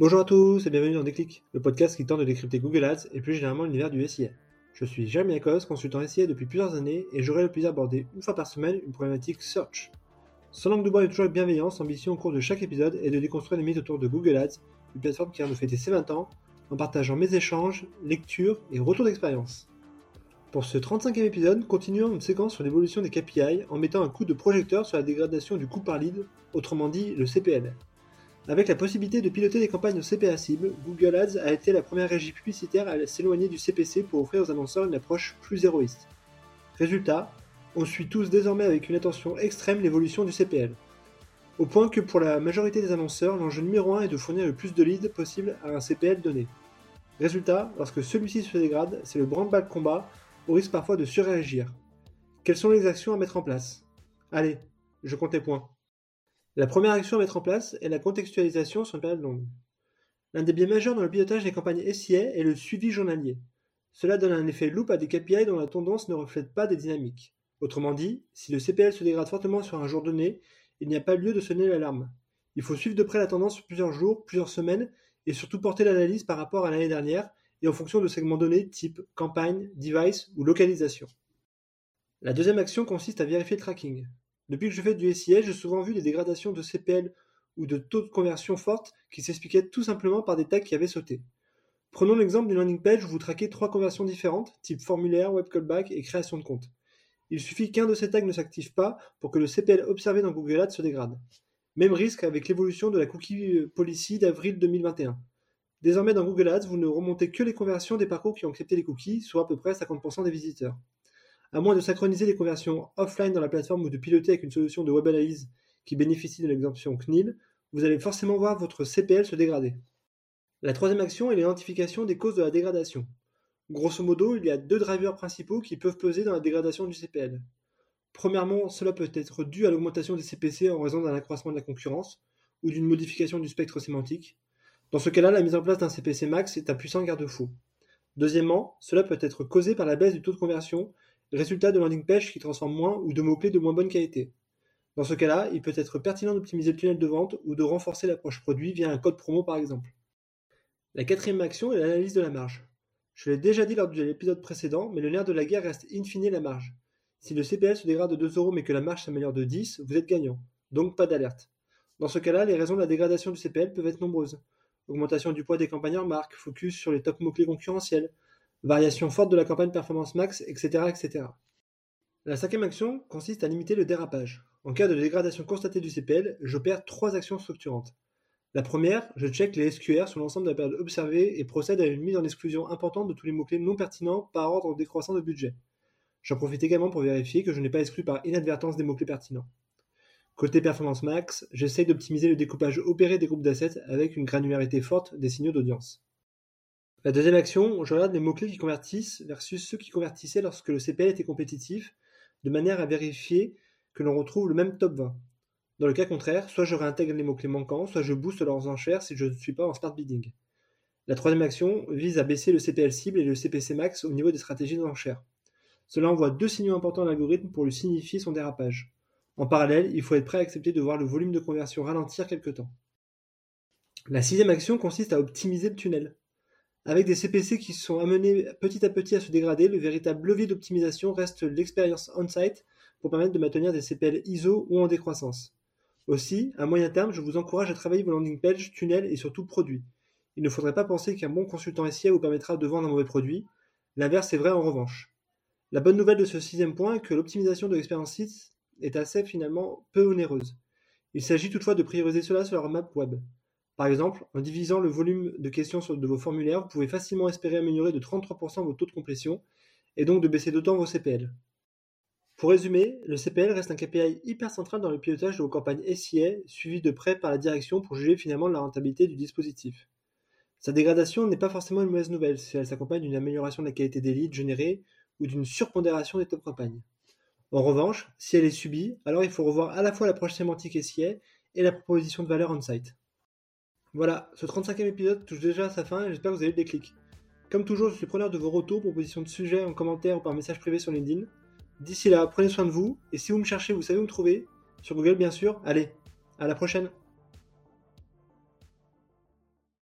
Bonjour à tous et bienvenue dans Déclic, le podcast qui tente de décrypter Google Ads et plus généralement l'univers du SIA. Je suis Jérémy Akos, consultant SIA depuis plusieurs années et j'aurai le plaisir d'aborder une fois par semaine une problématique search. Sans langue de bois et toujours avec bienveillance, l'ambition au cours de chaque épisode est de déconstruire les mythes autour de Google Ads, une plateforme qui vient de fêter ses 20 ans, en partageant mes échanges, lectures et retours d'expérience. Pour ce 35e épisode, continuons une séquence sur l'évolution des KPI en mettant un coup de projecteur sur la dégradation du coût par lead, autrement dit le CPL. Avec la possibilité de piloter des campagnes de CPA cible, Google Ads a été la première régie publicitaire à s'éloigner du CPC pour offrir aux annonceurs une approche plus héroïste. Résultat, on suit tous désormais avec une attention extrême l'évolution du CPL. Au point que pour la majorité des annonceurs, l'enjeu numéro 1 est de fournir le plus de leads possible à un CPL donné. Résultat, lorsque celui-ci se dégrade, c'est le branle-bas combat, au risque parfois de surréagir. Quelles sont les actions à mettre en place? Allez, je compte les points. La première action à mettre en place est la contextualisation sur une période longue. L'un des biais majeurs dans le pilotage des campagnes SIA est le suivi journalier. Cela donne un effet loop à des KPI dont la tendance ne reflète pas des dynamiques. Autrement dit, si le CPL se dégrade fortement sur un jour donné, il n'y a pas lieu de sonner l'alarme. Il faut suivre de près la tendance sur plusieurs jours, plusieurs semaines, et surtout porter l'analyse par rapport à l'année dernière et en fonction de segments donnés type campagne, device ou localisation. La deuxième action consiste à vérifier le tracking. Depuis que je fais du SIA, j'ai souvent vu des dégradations de CPL ou de taux de conversion fortes qui s'expliquaient tout simplement par des tags qui avaient sauté. Prenons l'exemple d'une landing page où vous traquez trois conversions différentes, type formulaire, web callback et création de compte. Il suffit qu'un de ces tags ne s'active pas pour que le CPL observé dans Google Ads se dégrade. Même risque avec l'évolution de la cookie policy d'avril 2021. Désormais dans Google Ads, vous ne remontez que les conversions des parcours qui ont accepté les cookies, soit à peu près 50% des visiteurs. À moins de synchroniser les conversions offline dans la plateforme ou de piloter avec une solution de web analyse qui bénéficie de l'exemption CNIL, vous allez forcément voir votre CPL se dégrader. La troisième action est l'identification des causes de la dégradation. Grosso modo, il y a deux drivers principaux qui peuvent peser dans la dégradation du CPL. Premièrement, cela peut être dû à l'augmentation des CPC en raison d'un accroissement de la concurrence ou d'une modification du spectre sémantique. Dans ce cas-là, la mise en place d'un CPC max est un puissant garde-fou. Deuxièmement, cela peut être causé par la baisse du taux de conversion Résultat de landing page qui transforme moins ou de mots-clés de moins bonne qualité. Dans ce cas-là, il peut être pertinent d'optimiser le tunnel de vente ou de renforcer l'approche produit via un code promo par exemple. La quatrième action est l'analyse de la marge. Je l'ai déjà dit lors de l'épisode précédent, mais le nerf de la guerre reste in fine la marge. Si le CPL se dégrade de 2 euros mais que la marge s'améliore de 10, vous êtes gagnant. Donc pas d'alerte. Dans ce cas-là, les raisons de la dégradation du CPL peuvent être nombreuses. Augmentation du poids des campagnes en marque, focus sur les top mots-clés concurrentiels, variation forte de la campagne Performance Max, etc., etc. La cinquième action consiste à limiter le dérapage. En cas de dégradation constatée du CPL, j'opère trois actions structurantes. La première, je check les SQR sur l'ensemble de la période observée et procède à une mise en exclusion importante de tous les mots-clés non pertinents par ordre décroissant de budget. J'en profite également pour vérifier que je n'ai pas exclu par inadvertance des mots-clés pertinents. Côté Performance Max, j'essaye d'optimiser le découpage opéré des groupes d'assets avec une granularité forte des signaux d'audience. La deuxième action, je regarde les mots-clés qui convertissent versus ceux qui convertissaient lorsque le CPL était compétitif, de manière à vérifier que l'on retrouve le même top 20. Dans le cas contraire, soit je réintègre les mots-clés manquants, soit je booste leurs enchères si je ne suis pas en smart bidding. La troisième action vise à baisser le CPL cible et le CPC max au niveau des stratégies d'enchères. Cela envoie deux signaux importants à l'algorithme pour lui signifier son dérapage. En parallèle, il faut être prêt à accepter de voir le volume de conversion ralentir quelque temps. La sixième action consiste à optimiser le tunnel. Avec des CPC qui sont amenés petit à petit à se dégrader, le véritable levier d'optimisation reste l'expérience on-site pour permettre de maintenir des CPL ISO ou en décroissance. Aussi, à moyen terme, je vous encourage à travailler vos landing pages, tunnels et surtout produits. Il ne faudrait pas penser qu'un bon consultant SIA vous permettra de vendre un mauvais produit. L'inverse est vrai en revanche. La bonne nouvelle de ce sixième point est que l'optimisation de l'expérience site est assez finalement peu onéreuse. Il s'agit toutefois de prioriser cela sur la roadmap web. Par exemple, en divisant le volume de questions de vos formulaires, vous pouvez facilement espérer améliorer de 33% vos taux de complétion et donc de baisser d'autant vos CPL. Pour résumer, le CPL reste un KPI hyper central dans le pilotage de vos campagnes SIA, suivi de près par la direction pour juger finalement la rentabilité du dispositif. Sa dégradation n'est pas forcément une mauvaise nouvelle si elle s'accompagne d'une amélioration de la qualité des leads générés ou d'une surpondération des top campagnes. En revanche, si elle est subie, alors il faut revoir à la fois l'approche sémantique SIA et la proposition de valeur on-site. Voilà, ce 35e épisode touche déjà à sa fin et j'espère que vous avez eu le déclic. Comme toujours, je suis preneur de vos retours, propositions de sujets en commentaire ou par message privé sur LinkedIn. D'ici là, prenez soin de vous et si vous me cherchez, vous savez où me trouver. Sur Google, bien sûr. Allez, à la prochaine!